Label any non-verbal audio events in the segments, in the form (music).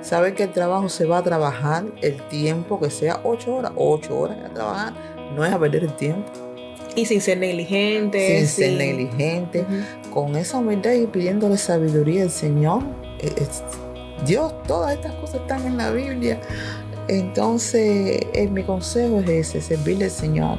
Saber que el trabajo se va a trabajar el tiempo que sea, ocho horas, ocho horas a trabajar, no es a perder el tiempo. Y sin ser negligente. Sin ser negligente. Con esa humildad y pidiéndole sabiduría al Señor. Eh, Dios, todas estas cosas están en la Biblia. Entonces, eh, mi consejo es ese, servirle al Señor.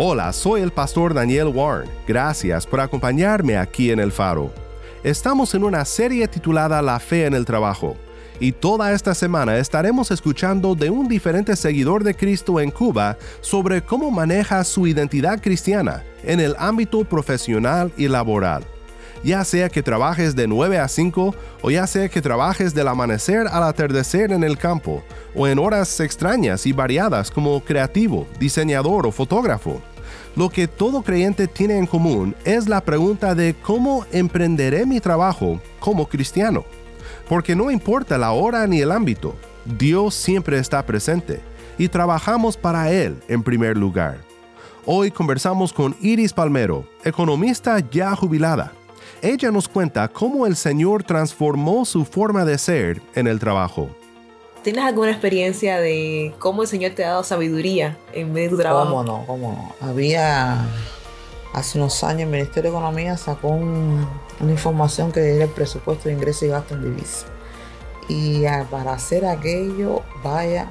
Hola, soy el pastor Daniel Warren. Gracias por acompañarme aquí en El Faro. Estamos en una serie titulada La fe en el trabajo. Y toda esta semana estaremos escuchando de un diferente seguidor de Cristo en Cuba sobre cómo maneja su identidad cristiana en el ámbito profesional y laboral. Ya sea que trabajes de 9 a 5 o ya sea que trabajes del amanecer al atardecer en el campo o en horas extrañas y variadas como creativo, diseñador o fotógrafo. Lo que todo creyente tiene en común es la pregunta de cómo emprenderé mi trabajo como cristiano. Porque no importa la hora ni el ámbito, Dios siempre está presente y trabajamos para Él en primer lugar. Hoy conversamos con Iris Palmero, economista ya jubilada. Ella nos cuenta cómo el Señor transformó su forma de ser en el trabajo. ¿Tienes alguna experiencia de cómo el Señor te ha dado sabiduría en medio de tu trabajo? ¿Cómo no? ¿Cómo no? Había, hace unos años, el Ministerio de Economía sacó una información que era el presupuesto de ingresos y gastos en divisa. Y para hacer aquello, vaya,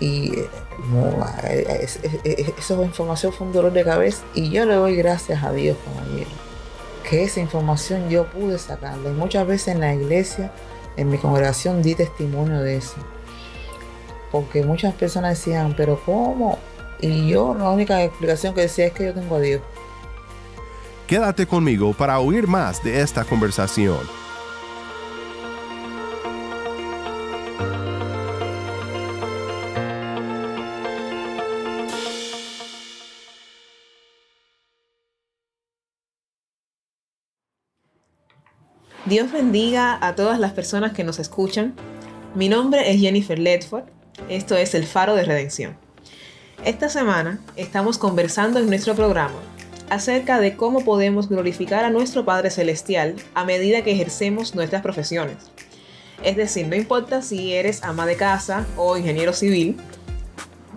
y esa información fue un dolor de cabeza. Y yo le doy gracias a Dios, caballero, que esa información yo pude sacarla. Y muchas veces en la iglesia en mi congregación di testimonio de eso. Porque muchas personas decían, pero ¿cómo? Y yo la única explicación que decía es que yo tengo a Dios. Quédate conmigo para oír más de esta conversación. Dios bendiga a todas las personas que nos escuchan. Mi nombre es Jennifer Ledford. Esto es El Faro de Redención. Esta semana estamos conversando en nuestro programa acerca de cómo podemos glorificar a nuestro Padre Celestial a medida que ejercemos nuestras profesiones. Es decir, no importa si eres ama de casa o ingeniero civil,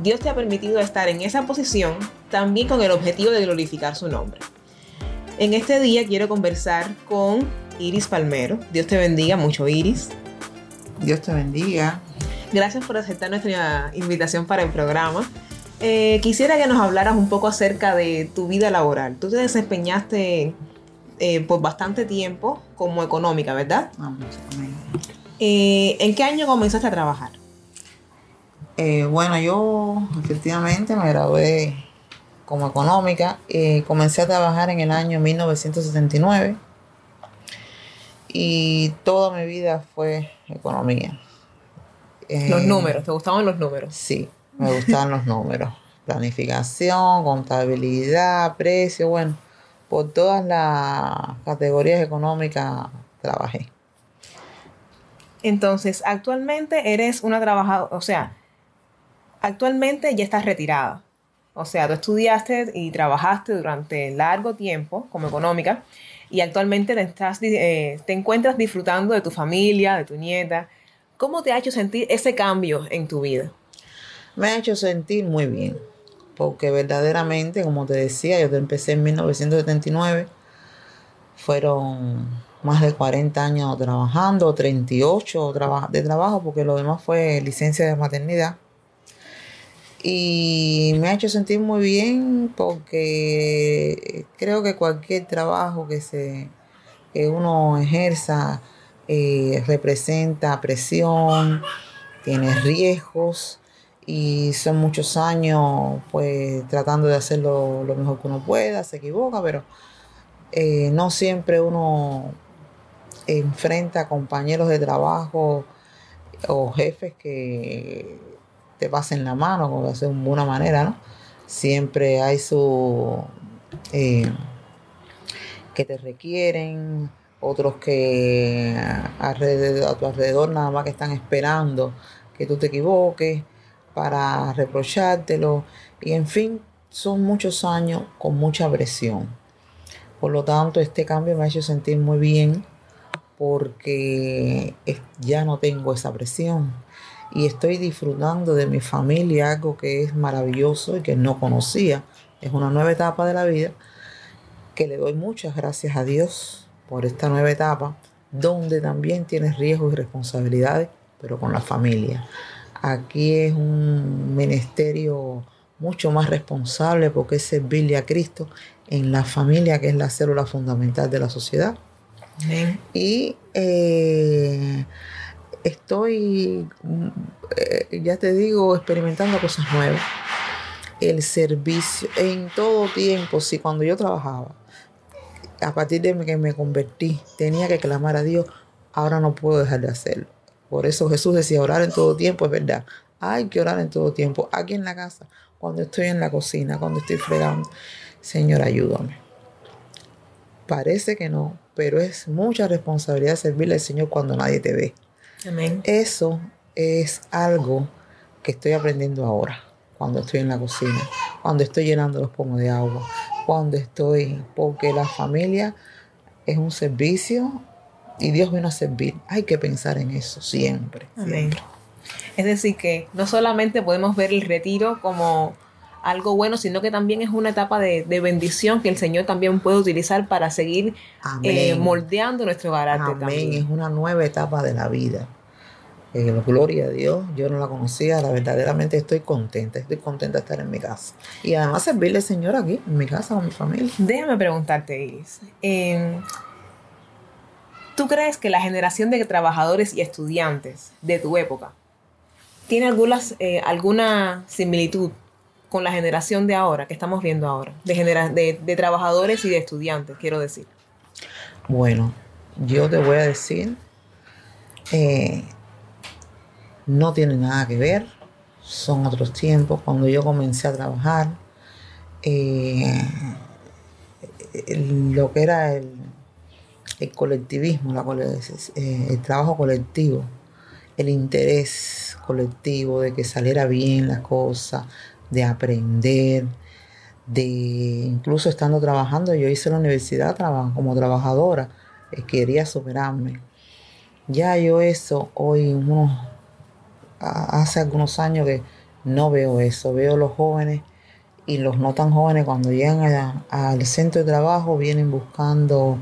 Dios te ha permitido estar en esa posición también con el objetivo de glorificar su nombre. En este día quiero conversar con Iris Palmero. Dios te bendiga mucho, Iris. Dios te bendiga. Gracias por aceptar nuestra invitación para el programa. Eh, quisiera que nos hablaras un poco acerca de tu vida laboral. Tú te desempeñaste eh, por bastante tiempo como económica, ¿verdad? Eh, ¿En qué año comenzaste a trabajar? bueno, yo efectivamente me gradué como económica. comencé a trabajar en el año 1979 y toda mi vida fue economía. los eh, números, ¿te gustaban los números? Sí, me gustaban los números. Planificación, contabilidad, precio, bueno, por todas las categorías económicas trabajé. Entonces, actualmente eres una trabajadora, o sea, actualmente ya estás retirada. O sea, tú estudiaste y trabajaste durante largo tiempo como económica y actualmente te, eh, te encuentras disfrutando de tu familia, de tu nieta. ¿Cómo te ha hecho sentir ese cambio en tu vida? Me ha hecho sentir muy bien, porque verdaderamente, como te decía, yo empecé en 1979, fueron más de 40 años trabajando, 38 de trabajo, porque lo demás fue licencia de maternidad. Y me ha hecho sentir muy bien porque creo que cualquier trabajo que, se, que uno ejerza eh, representa presión, tiene riesgos y son muchos años pues tratando de hacerlo lo mejor que uno pueda, se equivoca, pero eh, no siempre uno enfrenta compañeros de trabajo o jefes que te pasen la mano, como de una manera. Siempre hay su eh, que te requieren, otros que a tu alrededor nada más que están esperando que tú te equivoques para reprochártelo. Y en fin, son muchos años con mucha presión. Por lo tanto, este cambio me ha hecho sentir muy bien porque ya no tengo esa presión y estoy disfrutando de mi familia, algo que es maravilloso y que no conocía. Es una nueva etapa de la vida que le doy muchas gracias a Dios por esta nueva etapa, donde también tienes riesgos y responsabilidades, pero con la familia. Aquí es un ministerio mucho más responsable porque es servirle a Cristo en la familia, que es la célula fundamental de la sociedad. Y eh, estoy, eh, ya te digo, experimentando cosas nuevas. El servicio, en todo tiempo, si cuando yo trabajaba, a partir de que me convertí, tenía que clamar a Dios, ahora no puedo dejar de hacerlo. Por eso Jesús decía, orar en todo tiempo, es verdad. Hay que orar en todo tiempo. Aquí en la casa, cuando estoy en la cocina, cuando estoy fregando. Señor, ayúdame. Parece que no, pero es mucha responsabilidad servirle al Señor cuando nadie te ve. Amén. Eso es algo que estoy aprendiendo ahora, cuando estoy en la cocina, cuando estoy llenando los pomos de agua, cuando estoy, porque la familia es un servicio y Dios vino a servir. Hay que pensar en eso siempre. Es decir, que no solamente podemos ver el retiro como algo bueno, sino que también es una etapa de, bendición que el Señor también puede utilizar para seguir eh, moldeando nuestro carácter. Amén. Es una nueva etapa de la vida. Eh, gloria a Dios, yo no la conocía, la verdaderamente estoy contenta, estoy contenta de estar en mi casa. Y además servirle al Señor aquí, en mi casa, con mi familia. Déjame preguntarte, Iris. Em, ¿Tú crees que la generación de trabajadores y estudiantes de tu época tiene algunas, eh, alguna similitud con la generación de ahora, que estamos viendo ahora, de, de, trabajadores y de estudiantes, quiero decir? Bueno, yo te voy a decir, eh, no tiene nada que ver, son otros tiempos. Cuando yo comencé a trabajar, eh, lo que era el, colectivismo, eh, el trabajo colectivo, el interés colectivo de que saliera bien las cosas, de aprender, de incluso estando trabajando, yo hice la universidad como trabajadora, eh, quería superarme. Ya yo eso hoy, unos hace algunos años que no veo eso. Veo los jóvenes y los no tan jóvenes cuando llegan al centro de trabajo vienen buscando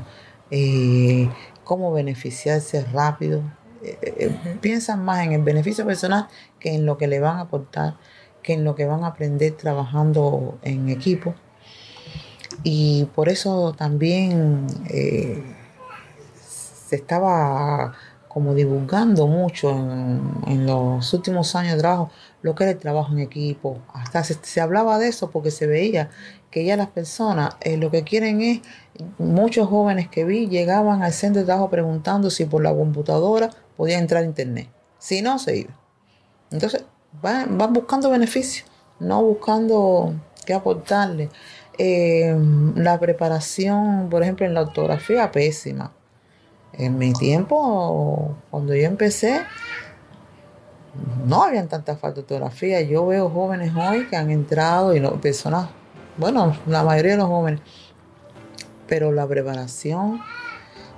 eh, cómo beneficiarse rápido. Eh, eh, piensan más en el beneficio personal que en lo que le van a aportar, que en lo que van a aprender trabajando en equipo. Y por eso también se estaba como divulgando mucho en, los últimos años de trabajo lo que era el trabajo en equipo. Hasta se, hablaba de eso porque se veía que ya las personas eh, lo que quieren es, muchos jóvenes que vi llegaban al centro de trabajo preguntando si por la computadora podía entrar internet. Si no, se iba. Entonces van, buscando beneficios, no buscando qué aportarle. Eh, la preparación, por ejemplo, en la ortografía, pésima en mi tiempo, cuando yo empecé, no habían tanta falta de ortografía. Yo veo jóvenes hoy que han entrado y no, personas, bueno, la mayoría de los jóvenes, pero la preparación,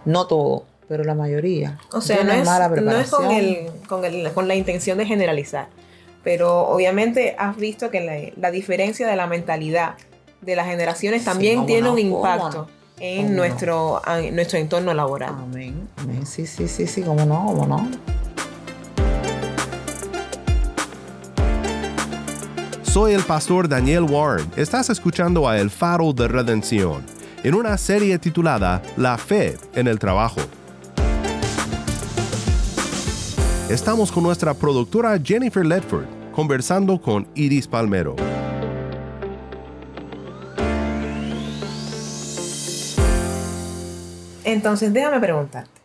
no todo, pero la mayoría. O sea, no es, mala preparación. no es con, el, con, la intención de generalizar, pero obviamente has visto que la, diferencia de la mentalidad de las generaciones también tiene un impacto en nuestro, nuestro entorno laboral. Amén, amén. Sí, sí, sí, sí, cómo no, cómo no. Soy el pastor Daniel Warren. Estás escuchando a El Faro de Redención en una serie titulada La Fe en el Trabajo. Estamos con nuestra productora Jennifer Ledford conversando con Iris Palmero. Entonces, déjame preguntarte.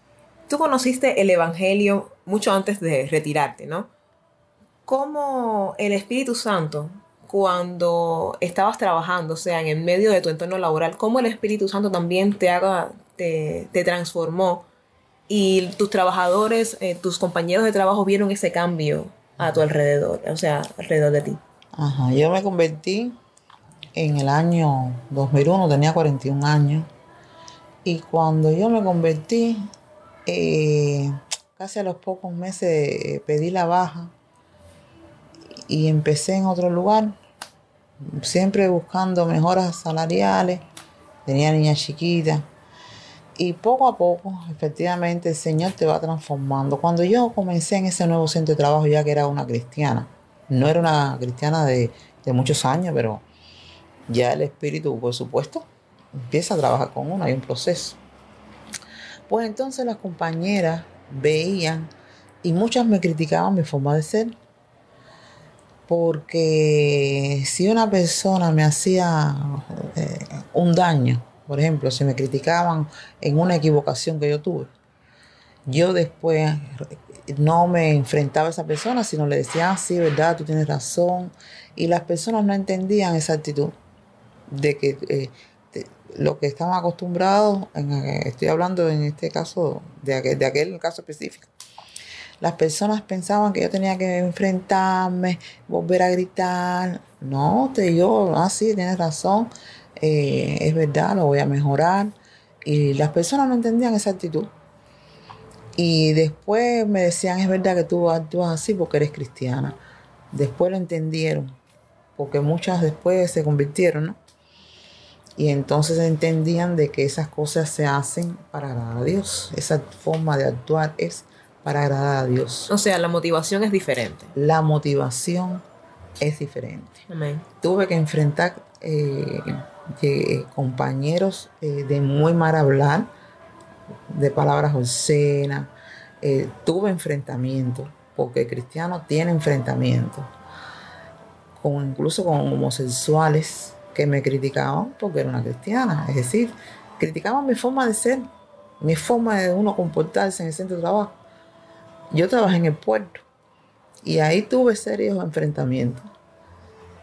Tú conociste el Evangelio mucho antes de retirarte, ¿no? ¿Cómo el Espíritu Santo, cuando estabas trabajando, o sea, en medio de tu entorno laboral, cómo el Espíritu Santo también te, haga, te transformó y tus trabajadores, eh, tus compañeros de trabajo vieron ese cambio a tu alrededor, o sea, alrededor de ti? Ajá, yo me convertí en el año 2001, tenía 41 años. Y cuando yo me convertí, eh, casi a los pocos meses eh, pedí la baja y empecé en otro lugar, siempre buscando mejoras salariales. Tenía niñas chiquitas. Y poco a poco, efectivamente, el Señor te va transformando. Cuando yo comencé en ese nuevo centro de trabajo, ya que era una cristiana, no era una cristiana de, de muchos años, pero ya el Espíritu, por supuesto, empieza a trabajar con uno, hay un proceso. Pues entonces las compañeras veían y muchas me criticaban mi forma de ser. Porque si una persona me hacía eh, un daño, por ejemplo, si me criticaban en una equivocación que yo tuve, yo después no me enfrentaba a esa persona, sino le decía, ah, sí, verdad, tú tienes razón. Y las personas no entendían esa actitud de que eh, lo que estaban acostumbrados, eh, estoy hablando en este caso, de aquel, de aquel caso específico. Las personas pensaban que yo tenía que enfrentarme, volver a gritar. No, te yo, ah, sí, tienes razón, eh, es verdad, lo voy a mejorar. Y las personas no entendían esa actitud. Y después me decían, es verdad que tú actúas así porque eres cristiana. Después lo entendieron, porque muchas después se convirtieron, ¿no? Y entonces entendían de que esas cosas se hacen para agradar a Dios. Esa forma de actuar es para agradar a Dios. O sea, la motivación es diferente. La motivación es diferente. Amén. Tuve que enfrentar eh, de- compañeros eh, de muy mal hablar, de palabras obscenas. Eh, tuve enfrentamientos, porque el cristiano tiene enfrentamientos, con, incluso con homosexuales que me criticaban porque era una cristiana. Es decir, criticaban mi forma de ser, mi forma de uno comportarse en el centro de trabajo. Yo trabajé en el puerto y ahí tuve serios enfrentamientos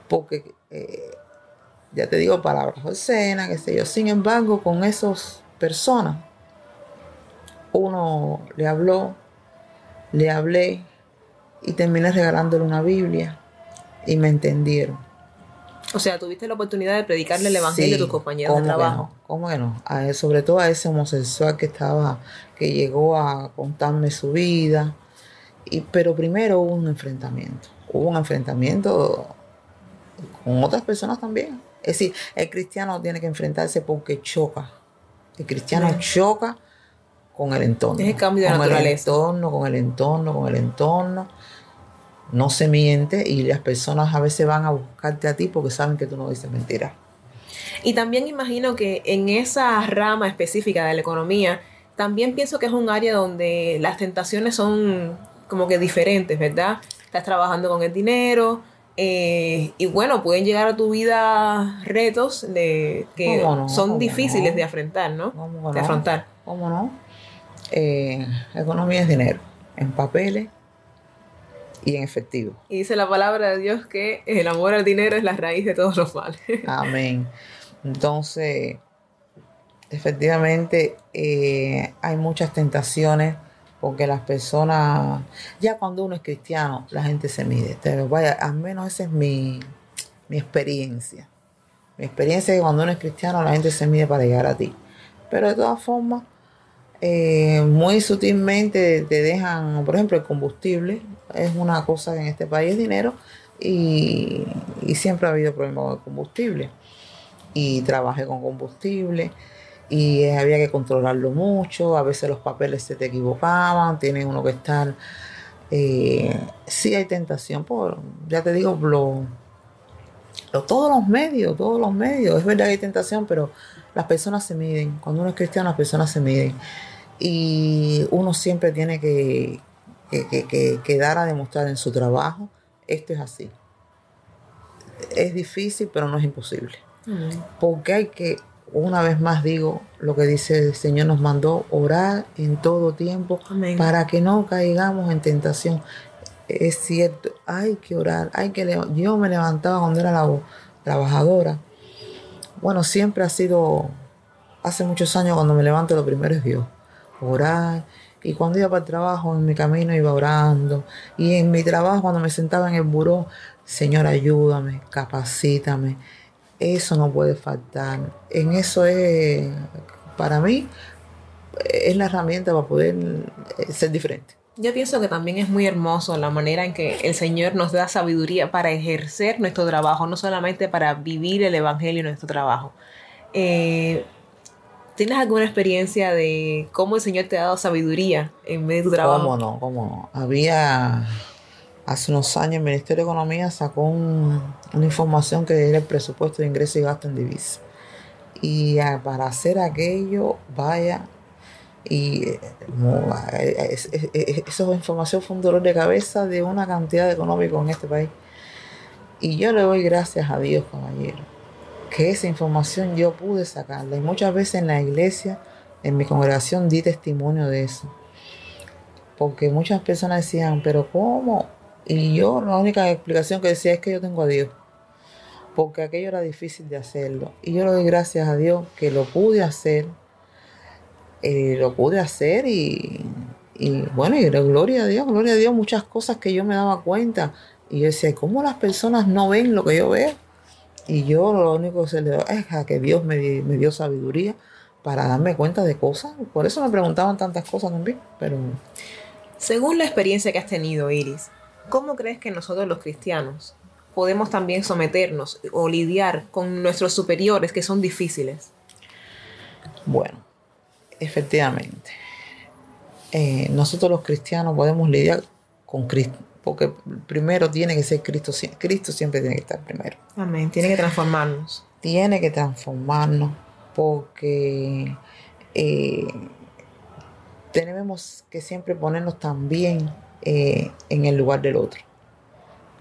porque eh, ya te digo palabras obscenas, qué sé yo. Sin embargo, con esas personas, uno le habló, le hablé y terminé regalándole una Biblia y me entendieron. O sea, tuviste la oportunidad de predicarle el evangelio a tus compañeros de ¿cómo que trabajo. no? ¿Cómo que no? A- sobre todo a ese homosexual que estaba, que llegó a contarme su vida. Y, pero primero hubo un enfrentamiento. Hubo un enfrentamiento con otras personas también. Es decir, el cristiano tiene que enfrentarse porque choca. El cristiano choca con el entorno. Es el cambio de con naturaleza. el entorno, con el entorno, con el entorno. No se miente y las personas a veces van a buscarte a ti porque saben que tú no dices mentiras. Y también imagino que en esa rama específica de la economía, también pienso que es un área donde las tentaciones son como que diferentes, ¿verdad? Estás trabajando con el dinero eh, y bueno, pueden llegar a tu vida retos de, que son ¿Cómo difíciles no? de afrontar, ¿no? ¿Cómo que De no? afrontar. ¿Cómo no? Eh, economía es dinero, en papeles y en efectivo. Y dice la palabra de Dios que el amor al dinero es la raíz de todos los males. (laughs) Amén. Entonces, efectivamente, eh, hay muchas tentaciones porque las personas, ya cuando uno es cristiano, la gente se mide. Pero vaya, al menos esa es mi, mi experiencia. Mi experiencia es que cuando uno es cristiano, la gente se mide para llegar a ti. Pero de todas formas, eh, muy sutilmente te dejan, por ejemplo, el combustible es una cosa que en este país es dinero y, y siempre ha habido problemas con el combustible. Y trabajé con combustible y había que controlarlo mucho, a veces los papeles se te equivocaban, tiene uno que estar... Eh, sí hay tentación, por, ya te digo, lo, todos los medios, todos los medios. Es verdad que hay tentación, pero las personas se miden. Cuando uno es cristiano, las personas se miden. Y uno siempre tiene que, que, dar a demostrar en su trabajo, esto es así. Es difícil, pero no es imposible. Porque hay que, una vez más digo, lo que dice el Señor nos mandó, orar en todo tiempo para que no caigamos en tentación es cierto, hay que orar, hay que yo me levantaba cuando era la trabajadora. Bueno, siempre ha sido, hace muchos años cuando me levanto lo primero es Dios, orar. Y cuando iba para el trabajo, en mi camino iba orando. Y en mi trabajo, cuando me sentaba en el buró, Señor, ayúdame, capacítame. Eso no puede faltar. En eso es, para mí, es la herramienta para poder eh, ser diferente. Yo pienso que también es muy hermoso la manera en que el Señor nos da sabiduría para ejercer nuestro trabajo, no solamente para vivir el Evangelio en nuestro trabajo. Eh, ¿Tienes alguna experiencia de cómo el Señor te ha dado sabiduría en medio de tu trabajo? ¿Cómo no? ¿Cómo no? Había, hace unos años, el Ministerio de Economía sacó una información que era el presupuesto de ingreso y gasto en divisas. Y para hacer aquello, vaya, y eh, esa información fue un dolor de cabeza de una cantidad económica en este país. Y yo le doy gracias a Dios, caballero, que esa información yo pude sacarla. Y muchas veces en la iglesia, en mi congregación, di testimonio de eso. Porque muchas personas decían, pero ¿cómo? Y yo la única explicación que decía es que yo tengo a Dios. Porque aquello era difícil de hacerlo. Y yo le doy gracias a Dios que lo pude hacer eh, lo pude hacer y, bueno, y gloria a Dios, gloria a Dios, muchas cosas que yo me daba cuenta. Y yo decía, ¿cómo las personas no ven lo que yo veo? Y yo lo único que se le da es a que Dios me, me dio sabiduría para darme cuenta de cosas. Por eso me preguntaban tantas cosas también. Pero... Según la experiencia que has tenido, Iris, ¿cómo crees que nosotros los cristianos podemos también someternos o lidiar con nuestros superiores que son difíciles? Bueno, efectivamente, eh, nosotros los cristianos podemos lidiar con Cristo, porque primero tiene que ser Cristo, Cristo siempre tiene que estar primero. Amén, tiene que transformarnos. Tiene que transformarnos porque eh, tenemos que siempre ponernos también eh, en el lugar del otro.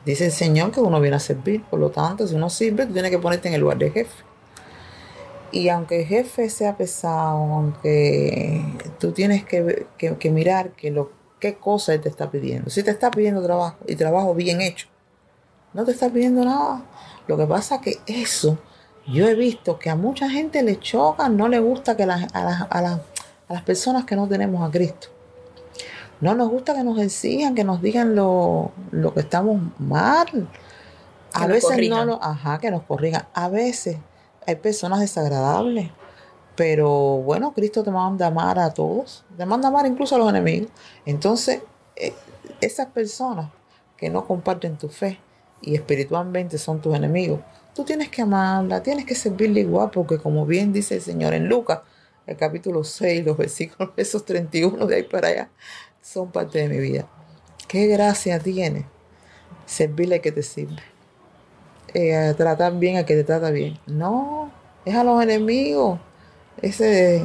Dice el Señor que uno viene a servir, por lo tanto, si uno sirve, tú tienes que ponerte en el lugar del jefe. Y aunque el jefe sea pesado, aunque tú tienes que, mirar que lo, qué cosa él te está pidiendo. Si te está pidiendo trabajo y trabajo bien hecho, no te está pidiendo nada. Lo que pasa es que eso, yo he visto que a mucha gente le choca, no le gusta que a, las, a, las, personas que no tenemos a Cristo. No nos gusta que nos exijan, que nos digan lo, lo que estamos mal. A veces no lo, ajá, que nos corrijan. A veces hay personas desagradables. Pero bueno, Cristo te manda a amar a todos, te manda a amar incluso a los enemigos. Entonces, eh, esas personas que no comparten tu fe y espiritualmente son tus enemigos, tú tienes que amarla, tienes que servirle igual, porque como bien dice el Señor en Lucas, el capítulo 6, los versículos (laughs) esos 31 de ahí para allá, son parte de mi vida. Qué gracia tiene servirle que te sirve. Eh, tratar bien a que te trata bien. No, es a los enemigos. Ese,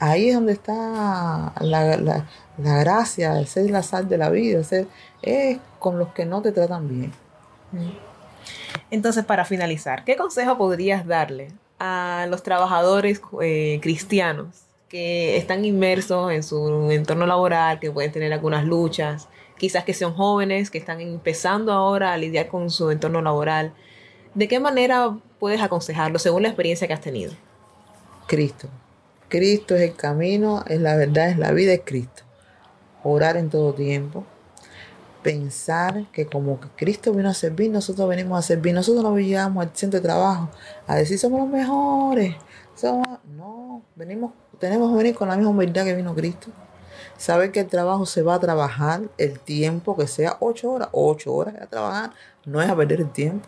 ahí es donde está la, la, gracia, esa es la sal de la vida, es con los que no te tratan bien. Entonces, para finalizar, ¿qué consejo podrías darle a los trabajadores eh, cristianos que están inmersos en su entorno laboral, que pueden tener algunas luchas, quizás que sean jóvenes, que están empezando ahora a lidiar con su entorno laboral. ¿De qué manera puedes aconsejarlo según la experiencia que has tenido? Cristo. Cristo es el camino, es la verdad, es la vida, es Cristo. Orar en todo tiempo. Pensar que como Cristo vino a servir, nosotros venimos a servir. Nosotros no llegamos al centro de trabajo a decir somos los mejores. no, venimos, tenemos que venir con la misma humildad que vino Cristo. Saber que el trabajo se va a trabajar el tiempo que sea, ocho horas, ocho horas a trabajar, no es a perder el tiempo.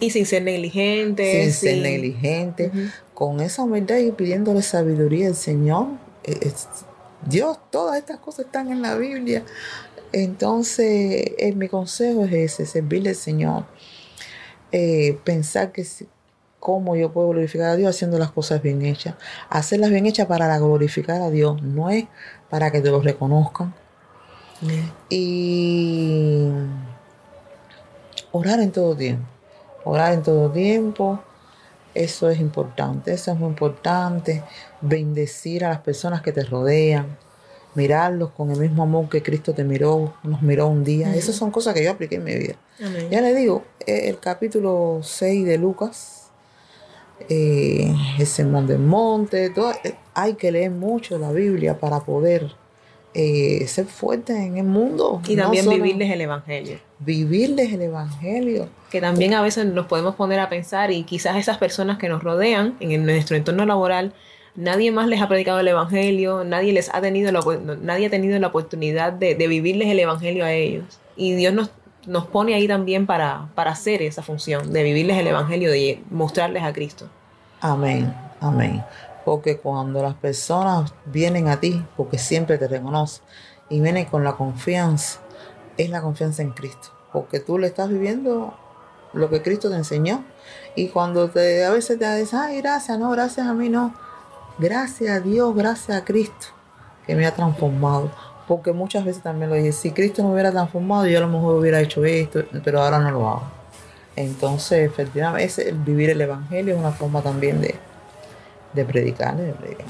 Y sin ser negligente. Sin, ser negligente. Con esa humildad y pidiéndole sabiduría al Señor. Eh, Dios, todas estas cosas están en la Biblia. Entonces, mi consejo es ese, servirle al Señor. eh, pensar que cómo yo puedo glorificar a Dios haciendo las cosas bien hechas. Hacerlas bien hechas para glorificar a Dios, no es para que te lo reconozcan. Y orar en todo tiempo. Orar en todo tiempo. Eso es importante, eso es muy importante. Bendecir a las personas que te rodean. Mirarlos con el mismo amor que Cristo te miró, nos miró un día. Esas son cosas que yo apliqué en mi vida. Amén. Ya le digo, eh, el capítulo 6 de Lucas, eh, el sermón del monte, todo, eh, hay que leer mucho la Biblia para poder eh, ser fuerte en el mundo. Y No también solo vivirles el Evangelio. vivirles el Evangelio. que también a veces nos podemos poner a pensar y quizás esas personas que nos rodean en nuestro entorno laboral, nadie más les ha predicado el Evangelio, nadie les ha tenido la, nadie ha tenido la oportunidad de, de vivirles el Evangelio a ellos. Y Dios nos, nos pone ahí también para, para hacer esa función, de vivirles el Evangelio, de mostrarles a Cristo. Amén, amén. Porque cuando las personas vienen a ti, porque siempre te reconocen, y vienen con la confianza, es la confianza en Cristo. Porque tú le estás viviendo lo que Cristo te enseñó. Y cuando te, a veces te dices, ay, gracias, no, gracias a mí, no. Gracias a Dios, gracias a Cristo, que me ha transformado. Porque muchas veces también lo dije, si Cristo me hubiera transformado, yo a lo mejor hubiera hecho esto, pero ahora no lo hago. Entonces, efectivamente, vivir el Evangelio es una forma también de, de predicar, de predicar.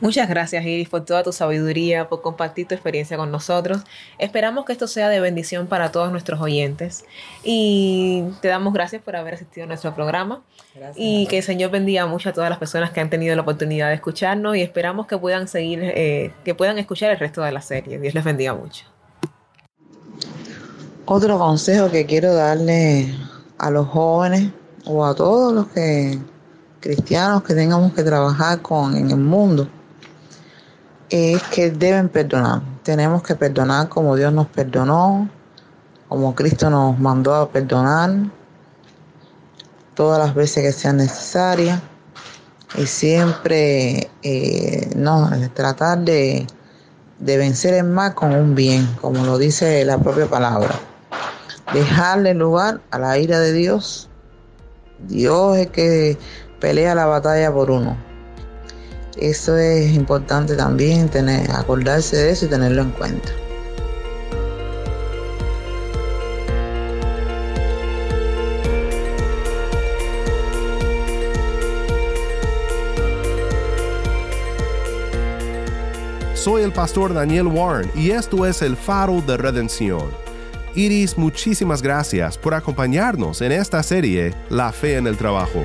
Muchas gracias Iris por toda tu sabiduría, por compartir tu experiencia con nosotros. Esperamos que esto sea de bendición para todos nuestros oyentes y te damos gracias por haber asistido a nuestro programa Gracias. y que el Señor bendiga mucho a todas las personas que han tenido la oportunidad de escucharnos y esperamos que puedan seguir, eh, que puedan escuchar el resto de la serie. Dios les bendiga mucho. Otro consejo que quiero darle a los jóvenes o a todos los que cristianos que tengamos que trabajar con en el mundo es que deben perdonar. Tenemos que perdonar como Dios nos perdonó, como Cristo nos mandó a perdonar todas las veces que sean necesarias y siempre eh, no tratar de, de vencer el mal con un bien, como lo dice la propia palabra dejarle lugar a la ira de Dios. Dios es que pelea la batalla por uno. Eso es importante también, tener, acordarse de eso y tenerlo en cuenta. Soy el pastor Daniel Warren y esto es el faro de redención. Iris, muchísimas gracias por acompañarnos en esta serie La fe en el trabajo.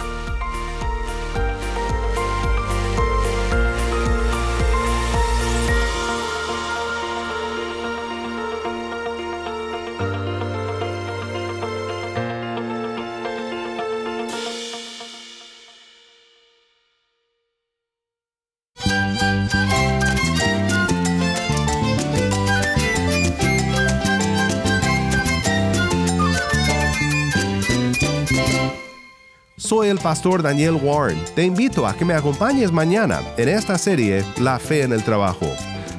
Soy el pastor Daniel Warren. Te invito a que me acompañes mañana en esta serie La fe en el trabajo.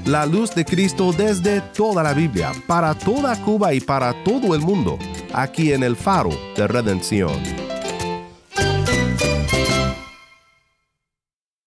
la luz de Cristo desde toda la Biblia, para toda Cuba y para todo el mundo, aquí en el faro de redención.